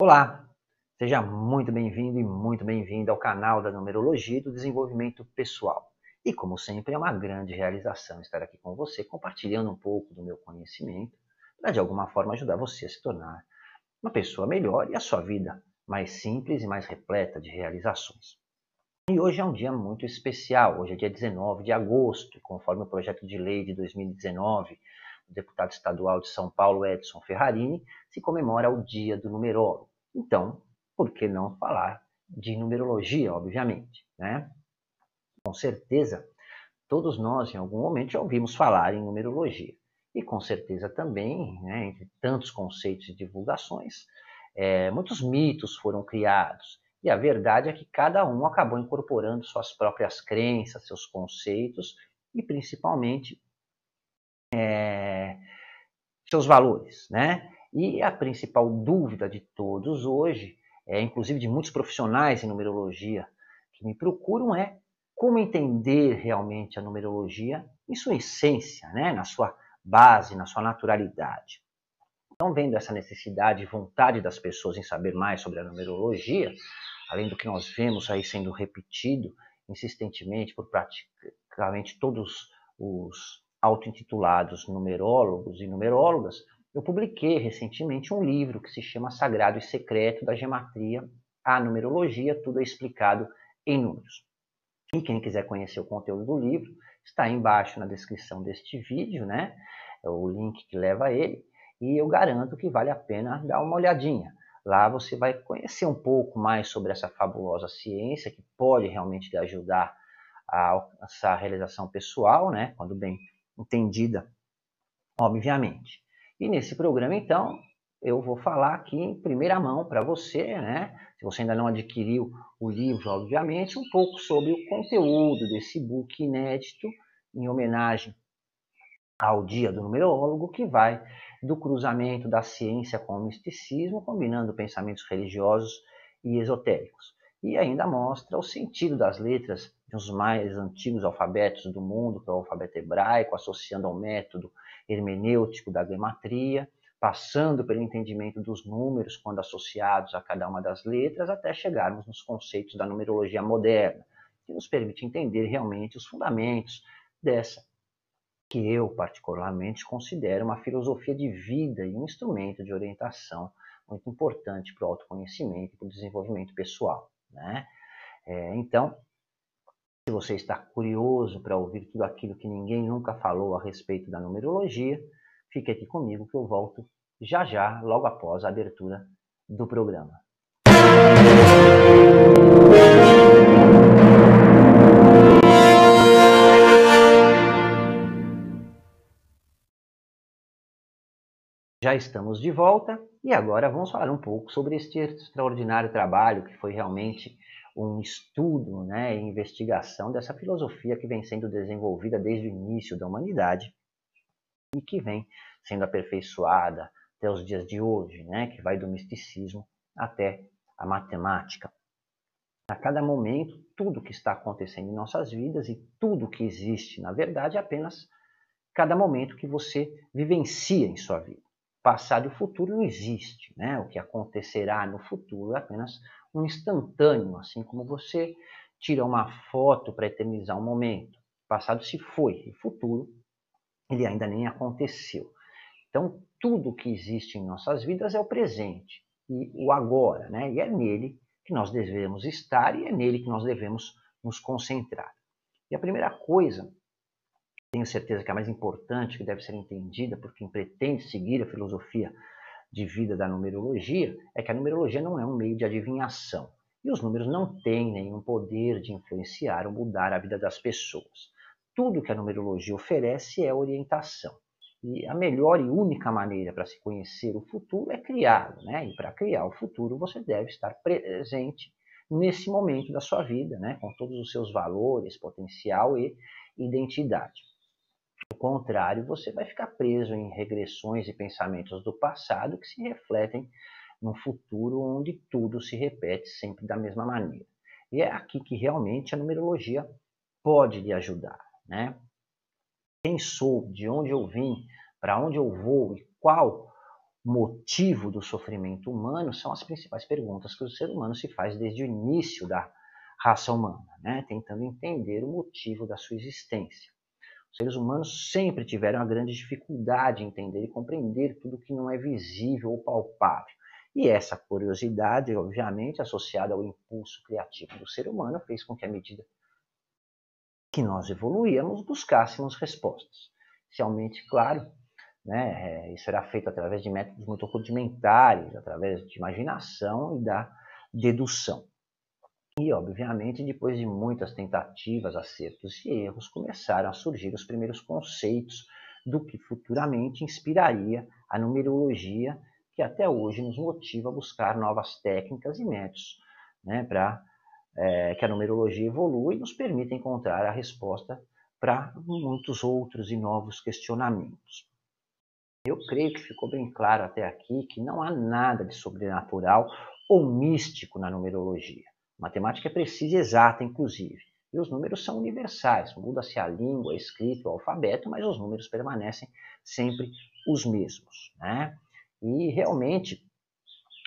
Olá, seja muito bem-vindo e muito bem-vinda ao canal da Numerologia e do Desenvolvimento Pessoal. E como sempre, é uma grande realização estar aqui com você, compartilhando um pouco do meu conhecimento, para de alguma forma ajudar você a se tornar uma pessoa melhor e a sua vida mais simples e mais repleta de realizações. E hoje é um dia muito especial, hoje é dia 19 de agosto, conforme o projeto de lei de 2019 do deputado estadual de São Paulo, Edson Ferrarini, se comemora o Dia do Numerólogo. Então, por que não falar de numerologia, obviamente, né? Com certeza, todos nós em algum momento já ouvimos falar em numerologia. E com certeza também, né, entre tantos conceitos e divulgações, é, muitos mitos foram criados e a verdade é que cada um acabou incorporando suas próprias crenças, seus conceitos e principalmente é, seus valores, né? E a principal dúvida de todos hoje, é, inclusive de muitos profissionais em numerologia que me procuram, é como entender realmente a numerologia em sua essência, né? na sua base, na sua naturalidade. Então, vendo essa necessidade e vontade das pessoas em saber mais sobre a numerologia, além do que nós vemos aí sendo repetido insistentemente por praticamente todos os auto-intitulados numerólogos e numerólogas, eu publiquei recentemente um livro que se chama Sagrado e Secreto da Gematria à Numerologia, tudo é explicado em números. E quem quiser conhecer o conteúdo do livro, está embaixo na descrição deste vídeo, né? É o link que leva a ele, e eu garanto que vale a pena dar uma olhadinha. Lá você vai conhecer um pouco mais sobre essa fabulosa ciência que pode realmente lhe ajudar a alcançar a realização pessoal, né, quando bem entendida, obviamente. E nesse programa, então, eu vou falar aqui em primeira mão para você, né, se você ainda não adquiriu o livro, obviamente, um pouco sobre o conteúdo desse book inédito em homenagem ao Dia do Numerólogo, que vai do cruzamento da ciência com o misticismo, combinando pensamentos religiosos e esotéricos. E ainda mostra o sentido das letras de uns mais antigos alfabetos do mundo, que é o alfabeto hebraico, associando ao método hermenêutico da gematria, passando pelo entendimento dos números quando associados a cada uma das letras, até chegarmos nos conceitos da numerologia moderna, que nos permite entender realmente os fundamentos dessa que eu particularmente considero uma filosofia de vida e um instrumento de orientação muito importante para o autoconhecimento e para o desenvolvimento pessoal. Né? É, então, se você está curioso para ouvir tudo aquilo que ninguém nunca falou a respeito da numerologia, fique aqui comigo que eu volto já já, logo após a abertura do programa. Já estamos de volta e agora vamos falar um pouco sobre este extraordinário trabalho que foi realmente um estudo né, e investigação dessa filosofia que vem sendo desenvolvida desde o início da humanidade e que vem sendo aperfeiçoada até os dias de hoje, né, que vai do misticismo até a matemática. A cada momento, tudo que está acontecendo em nossas vidas e tudo que existe, na verdade, é apenas cada momento que você vivencia em sua vida passado e futuro não existe. Né? O que acontecerá no futuro é apenas um instantâneo, assim como você tira uma foto para eternizar um momento. Passado se foi, e o futuro ele ainda nem aconteceu. Então, tudo que existe em nossas vidas é o presente e o agora, né? E é nele que nós devemos estar e é nele que nós devemos nos concentrar. E a primeira coisa tenho certeza que é a mais importante, que deve ser entendida por quem pretende seguir a filosofia de vida da numerologia, é que a numerologia não é um meio de adivinhação. E os números não têm nenhum poder de influenciar ou mudar a vida das pessoas. Tudo que a numerologia oferece é orientação. E a melhor e única maneira para se conhecer o futuro é criá-lo. Né? E para criar o futuro, você deve estar presente nesse momento da sua vida, né? com todos os seus valores, potencial e identidade. Contrário, você vai ficar preso em regressões e pensamentos do passado que se refletem no futuro onde tudo se repete sempre da mesma maneira. E é aqui que realmente a numerologia pode lhe ajudar. Né? Quem sou, de onde eu vim, para onde eu vou e qual motivo do sofrimento humano são as principais perguntas que o ser humano se faz desde o início da raça humana, né? tentando entender o motivo da sua existência. Os seres humanos sempre tiveram a grande dificuldade em entender e compreender tudo que não é visível ou palpável. E essa curiosidade, obviamente, associada ao impulso criativo do ser humano, fez com que, à medida que nós evoluíamos, buscássemos respostas. Inicialmente, claro, né, é, isso era feito através de métodos muito rudimentares, através de imaginação e da dedução. E, obviamente, depois de muitas tentativas, acertos e erros, começaram a surgir os primeiros conceitos do que futuramente inspiraria a numerologia, que até hoje nos motiva a buscar novas técnicas e métodos né, para é, que a numerologia evolua e nos permita encontrar a resposta para muitos outros e novos questionamentos. Eu creio que ficou bem claro até aqui que não há nada de sobrenatural ou místico na numerologia. Matemática é precisa e exata, inclusive. E os números são universais. Muda-se a língua, a escrita, o alfabeto, mas os números permanecem sempre os mesmos. Né? E realmente,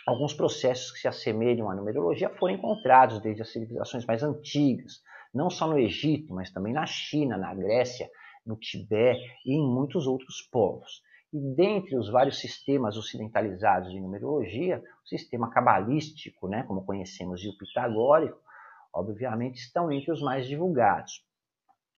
alguns processos que se assemelham à numerologia foram encontrados desde as civilizações mais antigas, não só no Egito, mas também na China, na Grécia, no Tibete e em muitos outros povos. E dentre os vários sistemas ocidentalizados de numerologia, o sistema cabalístico, né, como conhecemos, e o pitagórico, obviamente estão entre os mais divulgados.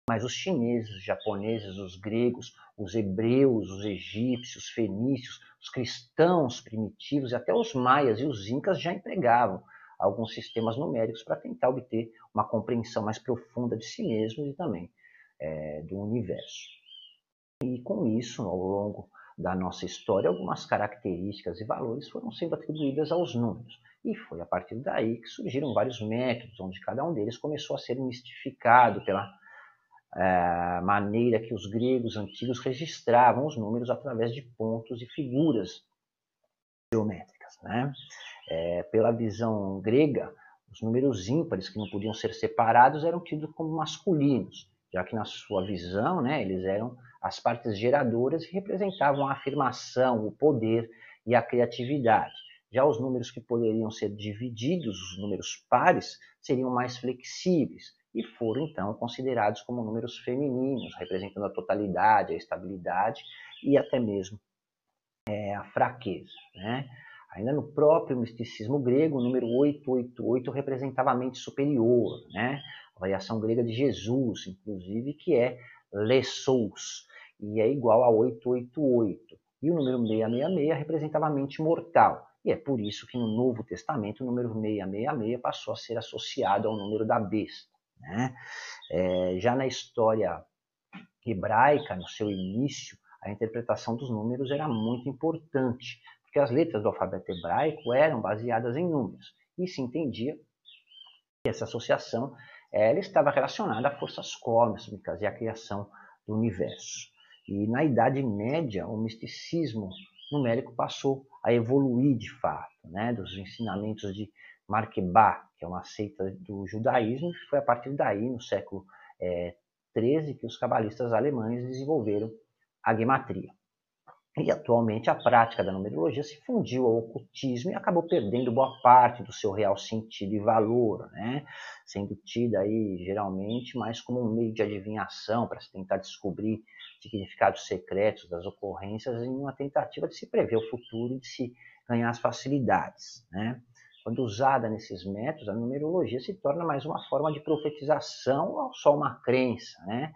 Mas os chineses, os japoneses, os gregos, os hebreus, os egípcios, os fenícios, os cristãos primitivos e até os maias e os incas já empregavam alguns sistemas numéricos para tentar obter uma compreensão mais profunda de si mesmos e também é, do universo. E com isso, ao longo da nossa história, algumas características e valores foram sendo atribuídas aos números. E foi a partir daí que surgiram vários métodos, onde cada um deles começou a ser mistificado pela é, maneira que os gregos antigos registravam os números através de pontos e figuras geométricas. Né? É, pela visão grega, os números ímpares que não podiam ser separados eram tidos como masculinos, já que na sua visão né, eles eram as partes geradoras representavam a afirmação, o poder e a criatividade. Já os números que poderiam ser divididos, os números pares, seriam mais flexíveis e foram então considerados como números femininos, representando a totalidade, a estabilidade e até mesmo é, a fraqueza. Né? Ainda no próprio misticismo grego, o número 888 representava a mente superior, né? a variação grega de Jesus, inclusive, que é Lessos, e é igual a 888. E o número 666 representava a mente mortal. E é por isso que no Novo Testamento o número 666 passou a ser associado ao número da besta. Né? É, já na história hebraica, no seu início, a interpretação dos números era muito importante, porque as letras do alfabeto hebraico eram baseadas em números. E se entendia que essa associação ela estava relacionada a forças cósmicas e à criação do universo. E na Idade Média, o misticismo numérico passou a evoluir de fato, né, dos ensinamentos de Marquebá, que é uma seita do judaísmo, e foi a partir daí, no século é, que os cabalistas alemães desenvolveram a gematria. E atualmente a prática da numerologia se fundiu ao ocultismo e acabou perdendo boa parte do seu real sentido e valor, né? sendo tida aí geralmente mais como um meio de adivinhação para se tentar descobrir significados secretos das ocorrências em uma tentativa de se prever o futuro e de se ganhar as facilidades. Né? Quando usada nesses métodos, a numerologia se torna mais uma forma de profetização ou só uma crença, né?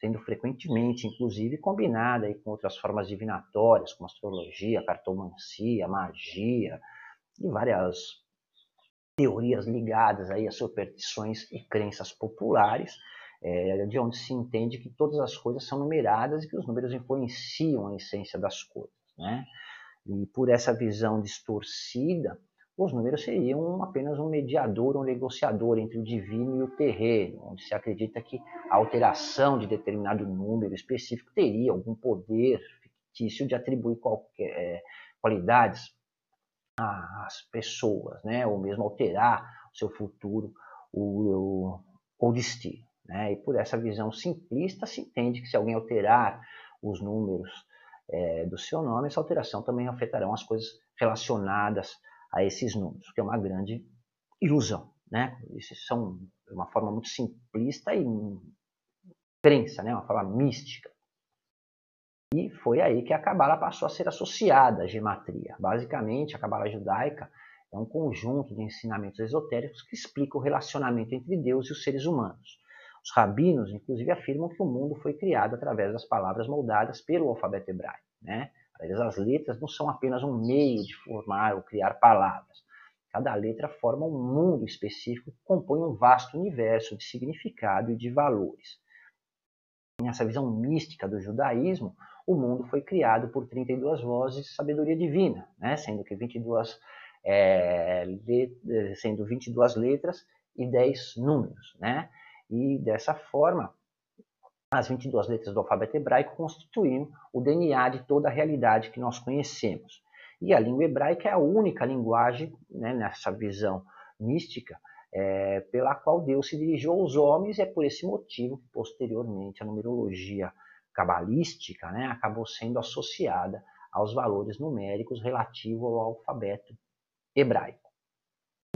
Sendo frequentemente, inclusive, combinada aí com outras formas divinatórias, como astrologia, cartomancia, magia e várias teorias ligadas aí a superstições e crenças populares, é, de onde se entende que todas as coisas são numeradas e que os números influenciam a essência das coisas. Né? E por essa visão distorcida, os números seriam apenas um mediador, um negociador entre o divino e o terreno, onde se acredita que a alteração de determinado número específico teria algum poder fictício de atribuir qualquer, é, qualidades às pessoas, né? ou mesmo alterar o seu futuro ou, ou destino. Né? E por essa visão simplista se entende que se alguém alterar os números é, do seu nome, essa alteração também afetarão as coisas relacionadas a esses números, que é uma grande ilusão. Né? Isso são uma forma muito simplista e crença, né? uma forma mística. E foi aí que a Cabala passou a ser associada à gematria. Basicamente, a Cabala judaica é um conjunto de ensinamentos esotéricos que explica o relacionamento entre Deus e os seres humanos. Os rabinos, inclusive, afirmam que o mundo foi criado através das palavras moldadas pelo alfabeto hebraico. Né? Eles, as letras não são apenas um meio de formar ou criar palavras. Cada letra forma um mundo específico que compõe um vasto universo de significado e de valores. Nessa visão mística do judaísmo, o mundo foi criado por 32 vozes de sabedoria divina, né? sendo que 22, é, sendo 22 letras e 10 números. Né? E dessa forma, as 22 letras do alfabeto hebraico constituem o DNA de toda a realidade que nós conhecemos. E a língua hebraica é a única linguagem, né, nessa visão mística, é, pela qual Deus se dirigiu aos homens, é por esse motivo que, posteriormente, a numerologia cabalística né, acabou sendo associada aos valores numéricos relativos ao alfabeto hebraico.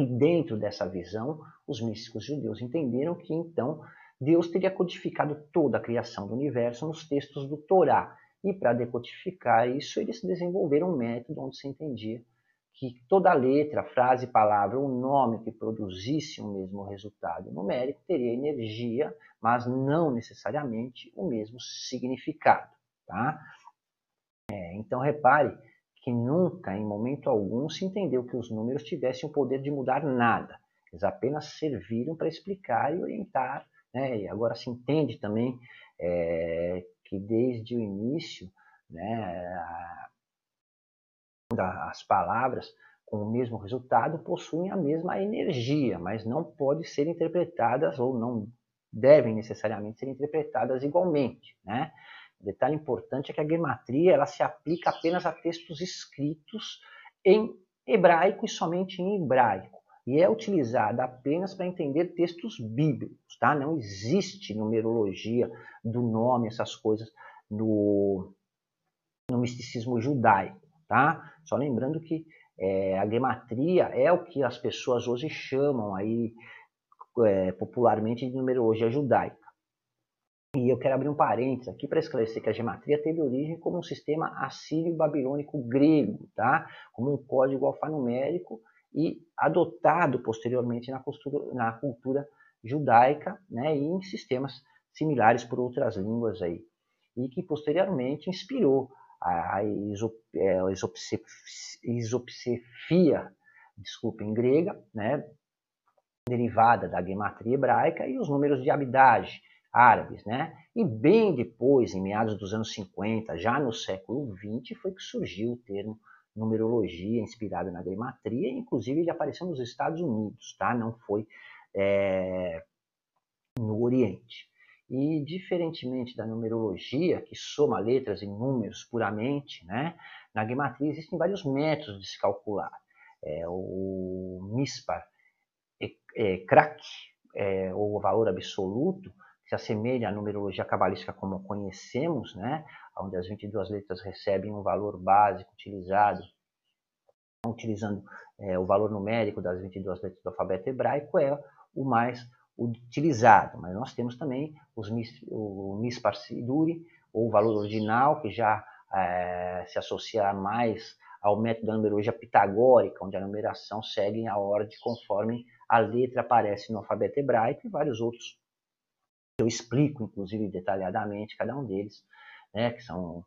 E dentro dessa visão, os místicos judeus entenderam que então Deus teria codificado toda a criação do universo nos textos do Torá. E para decodificar isso, eles desenvolveram um método onde se entendia que toda letra, frase, palavra ou nome que produzisse o mesmo resultado numérico teria energia, mas não necessariamente o mesmo significado. Tá? É, então repare que nunca, em momento algum, se entendeu que os números tivessem o poder de mudar nada. Eles apenas serviram para explicar e orientar. Né? E agora se entende também é, que desde o início né, as palavras com o mesmo resultado possuem a mesma energia, mas não podem ser interpretadas ou não devem necessariamente ser interpretadas igualmente. Né? Detalhe importante é que a gematria ela se aplica apenas a textos escritos em hebraico e somente em hebraico. E é utilizada apenas para entender textos bíblicos. Tá? Não existe numerologia do nome, essas coisas, no, no misticismo judaico. Tá? Só lembrando que é, a gematria é o que as pessoas hoje chamam aí é, popularmente de numerologia judaica. E eu quero abrir um parênteses aqui para esclarecer que a gematria teve origem como um sistema assírio-babilônico grego, tá? como um código alfanumérico e adotado posteriormente na cultura, na cultura judaica né? e em sistemas similares por outras línguas aí. E que posteriormente inspirou a, a isopsefia, desculpa, em grega, né, derivada da gematria hebraica, e os números de Abidage, árabes. Né? E bem depois, em meados dos anos 50, já no século XX, foi que surgiu o termo numerologia inspirada na gematria, inclusive ele apareceu nos Estados Unidos, tá? não foi é, no Oriente. E, diferentemente da numerologia, que soma letras e números puramente, né, na gematria existem vários métodos de se calcular. É, o MISPAR é, é, crack, é, ou o valor absoluto, que se assemelha à numerologia cabalística como conhecemos, né, onde as 22 letras recebem um valor básico utilizado, utilizando é, o valor numérico das 22 letras do alfabeto hebraico, é o mais utilizado, mas nós temos também os, o MISPAR Siduri, ou valor ordinal, que já é, se associa mais ao método da numerologia pitagórica, onde a numeração segue a ordem conforme a letra aparece no alfabeto hebraico e vários outros. Eu explico, inclusive, detalhadamente cada um deles, né, que são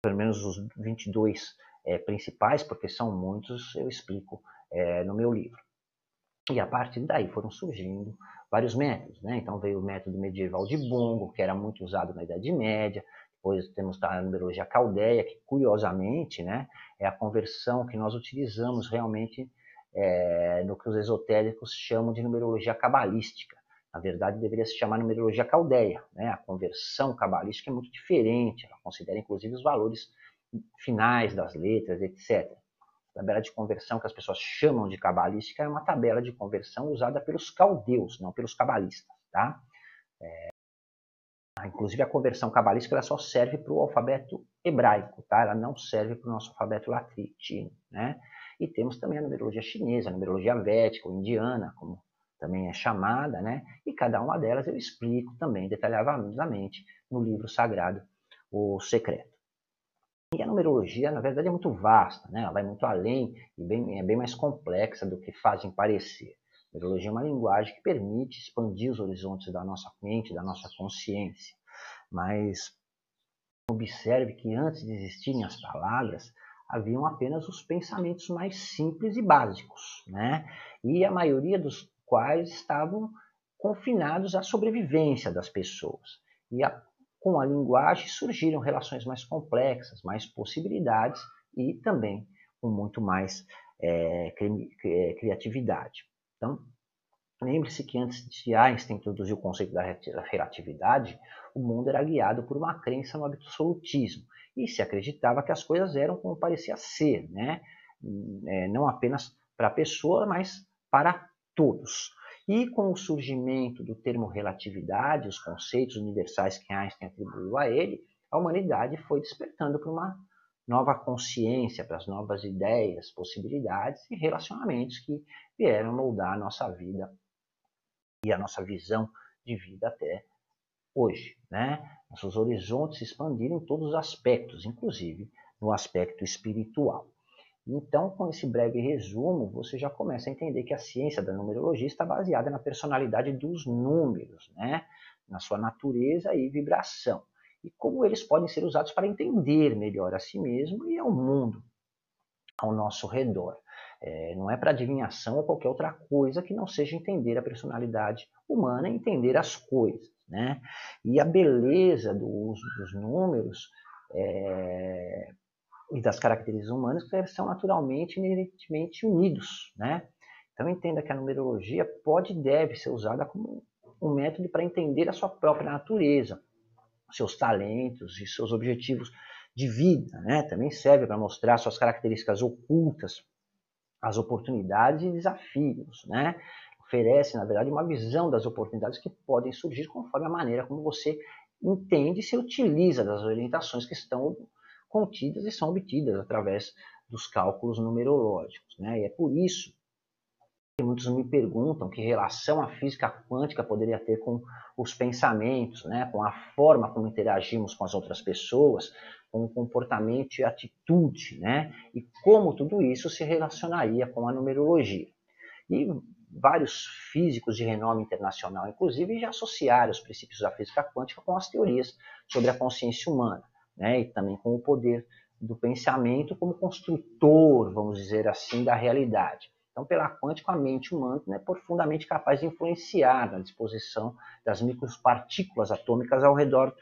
pelo menos os 22 é, principais, porque são muitos, eu explico é, no meu livro. E a partir daí foram surgindo vários métodos. Né? Então veio o método medieval de Bongo, que era muito usado na Idade Média. Depois temos a numerologia caldeia, que curiosamente né, é a conversão que nós utilizamos realmente é, no que os esotéricos chamam de numerologia cabalística. Na verdade, deveria se chamar numerologia caldeia. Né? A conversão cabalística é muito diferente, ela considera inclusive os valores finais das letras, etc tabela de conversão que as pessoas chamam de cabalística é uma tabela de conversão usada pelos caldeus, não pelos cabalistas. Tá? É, Inclusive a conversão cabalística ela só serve para o alfabeto hebraico, tá? Ela não serve para o nosso alfabeto latino, né? E temos também a numerologia chinesa, a numerologia védica ou indiana, como também é chamada, né? E cada uma delas eu explico também detalhadamente no livro sagrado, O Secreto. E a numerologia, na verdade, é muito vasta, né? ela vai muito além e bem, é bem mais complexa do que fazem parecer. A numerologia é uma linguagem que permite expandir os horizontes da nossa mente, da nossa consciência. Mas observe que antes de existirem as palavras, haviam apenas os pensamentos mais simples e básicos, né? E a maioria dos quais estavam confinados à sobrevivência das pessoas. E a com a linguagem surgiram relações mais complexas, mais possibilidades e também com muito mais é, é, criatividade. Então, lembre-se que antes de Einstein introduzir o conceito da relatividade, o mundo era guiado por uma crença no absolutismo e se acreditava que as coisas eram como parecia ser, né? É, não apenas para a pessoa, mas para todos. E com o surgimento do termo relatividade, os conceitos universais que Einstein atribuiu a ele, a humanidade foi despertando para uma nova consciência, para as novas ideias, possibilidades e relacionamentos que vieram moldar a nossa vida e a nossa visão de vida até hoje. Né? Nossos horizontes se expandiram em todos os aspectos, inclusive no aspecto espiritual. Então, com esse breve resumo, você já começa a entender que a ciência da numerologia está baseada na personalidade dos números, né? na sua natureza e vibração, e como eles podem ser usados para entender melhor a si mesmo e ao mundo ao nosso redor. É, não é para adivinhação ou qualquer outra coisa que não seja entender a personalidade humana entender as coisas. Né? E a beleza do uso dos números é, e das características humanas que são naturalmente inerentemente unidos, né? Então entenda que a numerologia pode e deve ser usada como um método para entender a sua própria natureza, seus talentos e seus objetivos de vida, né? Também serve para mostrar suas características ocultas, as oportunidades e desafios, né? Oferece, na verdade, uma visão das oportunidades que podem surgir conforme a maneira como você entende e se utiliza das orientações que estão contidas e são obtidas através dos cálculos numerológicos. Né? E é por isso que muitos me perguntam que relação a física quântica poderia ter com os pensamentos, né? com a forma como interagimos com as outras pessoas, com o comportamento e atitude, né? e como tudo isso se relacionaria com a numerologia. E vários físicos de renome internacional, inclusive, já associaram os princípios da física quântica com as teorias sobre a consciência humana né? e também com o poder do pensamento como construtor, vamos dizer assim, da realidade. Então, pela quântica, a mente humana é profundamente capaz de influenciar na disposição das micropartículas atômicas ao redor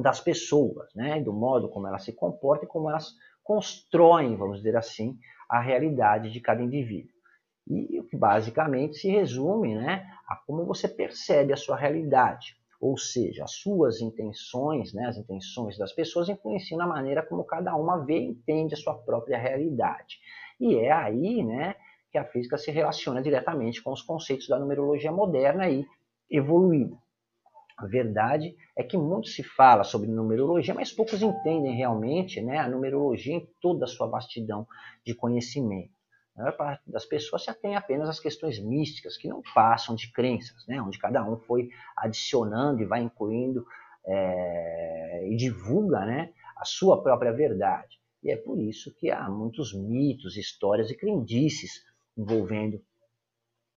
das pessoas, né? do modo como elas se comportam e como elas constroem, vamos dizer assim, a realidade de cada indivíduo. E o que basicamente se resume né, a como você percebe a sua realidade. Ou seja, as suas intenções, né, as intenções das pessoas influenciam na maneira como cada uma vê e entende a sua própria realidade. E é aí né, que a física se relaciona diretamente com os conceitos da numerologia moderna e evoluída. A verdade é que muito se fala sobre numerologia, mas poucos entendem realmente né, a numerologia em toda a sua vastidão de conhecimento. A maior parte das pessoas se atém apenas às questões místicas, que não passam de crenças, né? onde cada um foi adicionando e vai incluindo é, e divulga né, a sua própria verdade. E é por isso que há muitos mitos, histórias e crendices envolvendo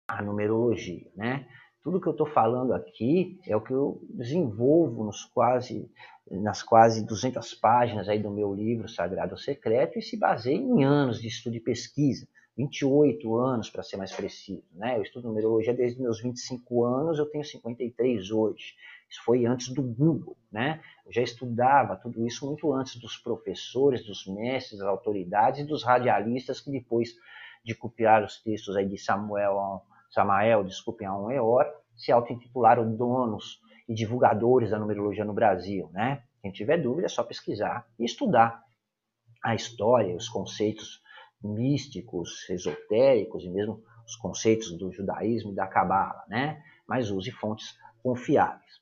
a numerologia. Né? Tudo que eu estou falando aqui é o que eu desenvolvo nos quase, nas quase 200 páginas aí do meu livro Sagrado Secreto e se baseia em anos de estudo e pesquisa 28 anos, para ser mais preciso. Né? Eu estudo numerologia desde meus 25 anos, eu tenho 53 hoje. Isso foi antes do Google. Né? Eu já estudava tudo isso muito antes dos professores, dos mestres, das autoridades e dos radialistas que depois de copiar os textos aí de Samuel, Samael, desculpem, a um Eor, se auto-intitularam donos e divulgadores da numerologia no Brasil. Né? Quem tiver dúvida é só pesquisar e estudar a história, os conceitos místicos, esotéricos e mesmo os conceitos do judaísmo e da cabala, né? Mas use fontes confiáveis.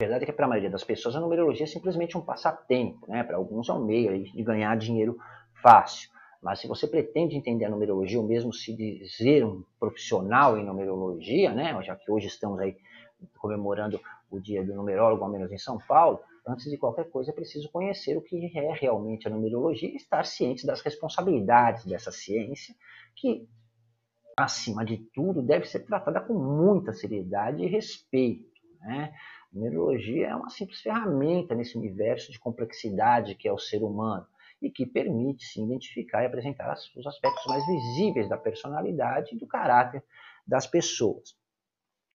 verdade é que para a maioria das pessoas a numerologia é simplesmente um passatempo, né? Para alguns é um meio de ganhar dinheiro fácil. Mas se você pretende entender a numerologia, ou mesmo se dizer um profissional em numerologia, né? Já que hoje estamos aí comemorando o dia do numerólogo, ao menos em São Paulo, antes de qualquer coisa é preciso conhecer o que é realmente a numerologia e estar ciente das responsabilidades dessa ciência, que, acima de tudo, deve ser tratada com muita seriedade e respeito. Né? A numerologia é uma simples ferramenta nesse universo de complexidade que é o ser humano e que permite se identificar e apresentar os aspectos mais visíveis da personalidade e do caráter das pessoas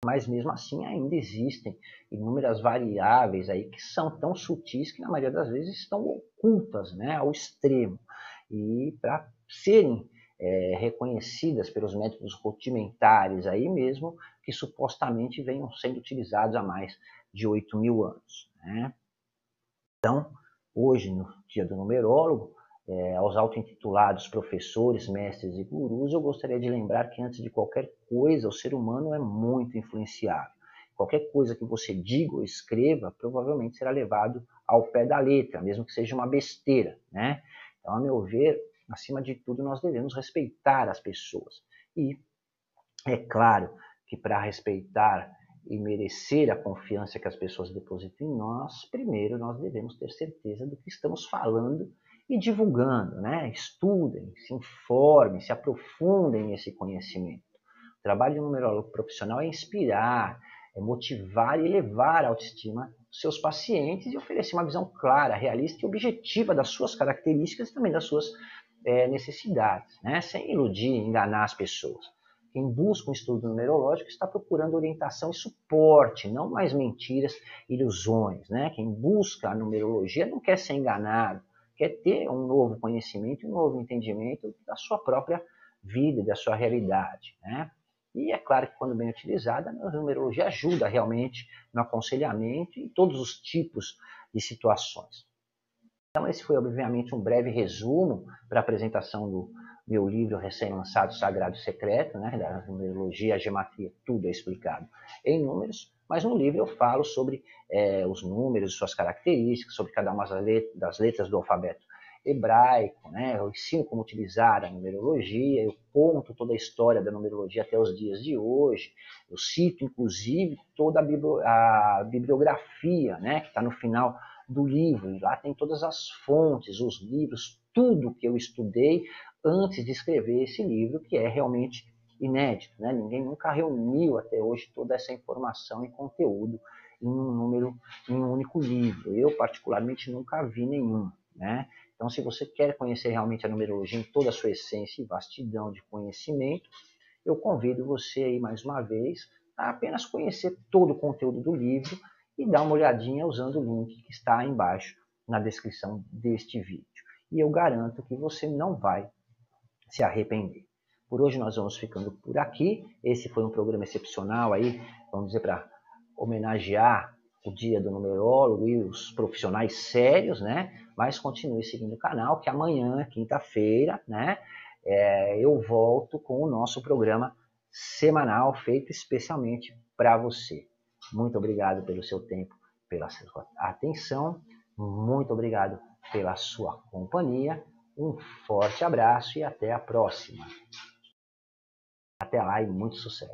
mas mesmo assim ainda existem inúmeras variáveis aí que são tão sutis que na maioria das vezes estão ocultas né, ao extremo. E para serem é, reconhecidas pelos métodos rudimentares aí mesmo, que supostamente venham sendo utilizados há mais de 8 mil anos. Né? Então, hoje, no dia do numerólogo, é, aos auto-intitulados professores, mestres e gurus, eu gostaria de lembrar que antes de qualquer coisa, o ser humano é muito influenciável. Qualquer coisa que você diga ou escreva, provavelmente será levado ao pé da letra, mesmo que seja uma besteira, né? Então, a meu ver, acima de tudo, nós devemos respeitar as pessoas. E é claro que para respeitar e merecer a confiança que as pessoas depositam em nós, primeiro nós devemos ter certeza do que estamos falando e divulgando, né? Estudem, se informem, se aprofundem nesse conhecimento. O trabalho de um numerólogo profissional é inspirar, é motivar e elevar a autoestima dos seus pacientes e oferecer uma visão clara, realista e objetiva das suas características e também das suas é, necessidades, né? sem iludir, enganar as pessoas. Quem busca um estudo numerológico está procurando orientação e suporte, não mais mentiras, ilusões. Né? Quem busca a numerologia não quer ser enganado, quer ter um novo conhecimento, um novo entendimento da sua própria vida, da sua realidade. Né? E é claro que, quando bem utilizada, a numerologia ajuda realmente no aconselhamento em todos os tipos de situações. Então, esse foi, obviamente, um breve resumo para a apresentação do meu livro recém-lançado, Sagrado Secreto, né, da numerologia, a gematria, tudo é explicado em números. Mas no livro eu falo sobre é, os números, suas características, sobre cada uma das letras do alfabeto hebraico, né? eu ensino como utilizar a numerologia, eu conto toda a história da numerologia até os dias de hoje, eu cito inclusive toda a, bibliografia né? que está no final do livro, e lá tem todas as fontes, os livros, tudo que eu estudei antes de escrever esse livro, que é realmente inédito. Né? Ninguém nunca reuniu até hoje toda essa informação e conteúdo em um número, em um único livro. Eu, particularmente, nunca vi nenhum. Né? Então, se você quer conhecer realmente a numerologia em toda a sua essência e vastidão de conhecimento, eu convido você aí mais uma vez a apenas conhecer todo o conteúdo do livro e dar uma olhadinha usando o link que está embaixo na descrição deste vídeo. E eu garanto que você não vai se arrepender. Por hoje nós vamos ficando por aqui. Esse foi um programa excepcional aí, vamos dizer, para homenagear o dia do numerólogo e os profissionais sérios, né? Mas continue seguindo o canal, que amanhã, quinta-feira, né? É, eu volto com o nosso programa semanal feito especialmente para você. Muito obrigado pelo seu tempo, pela sua atenção. Muito obrigado pela sua companhia. Um forte abraço e até a próxima. Até lá e muito sucesso!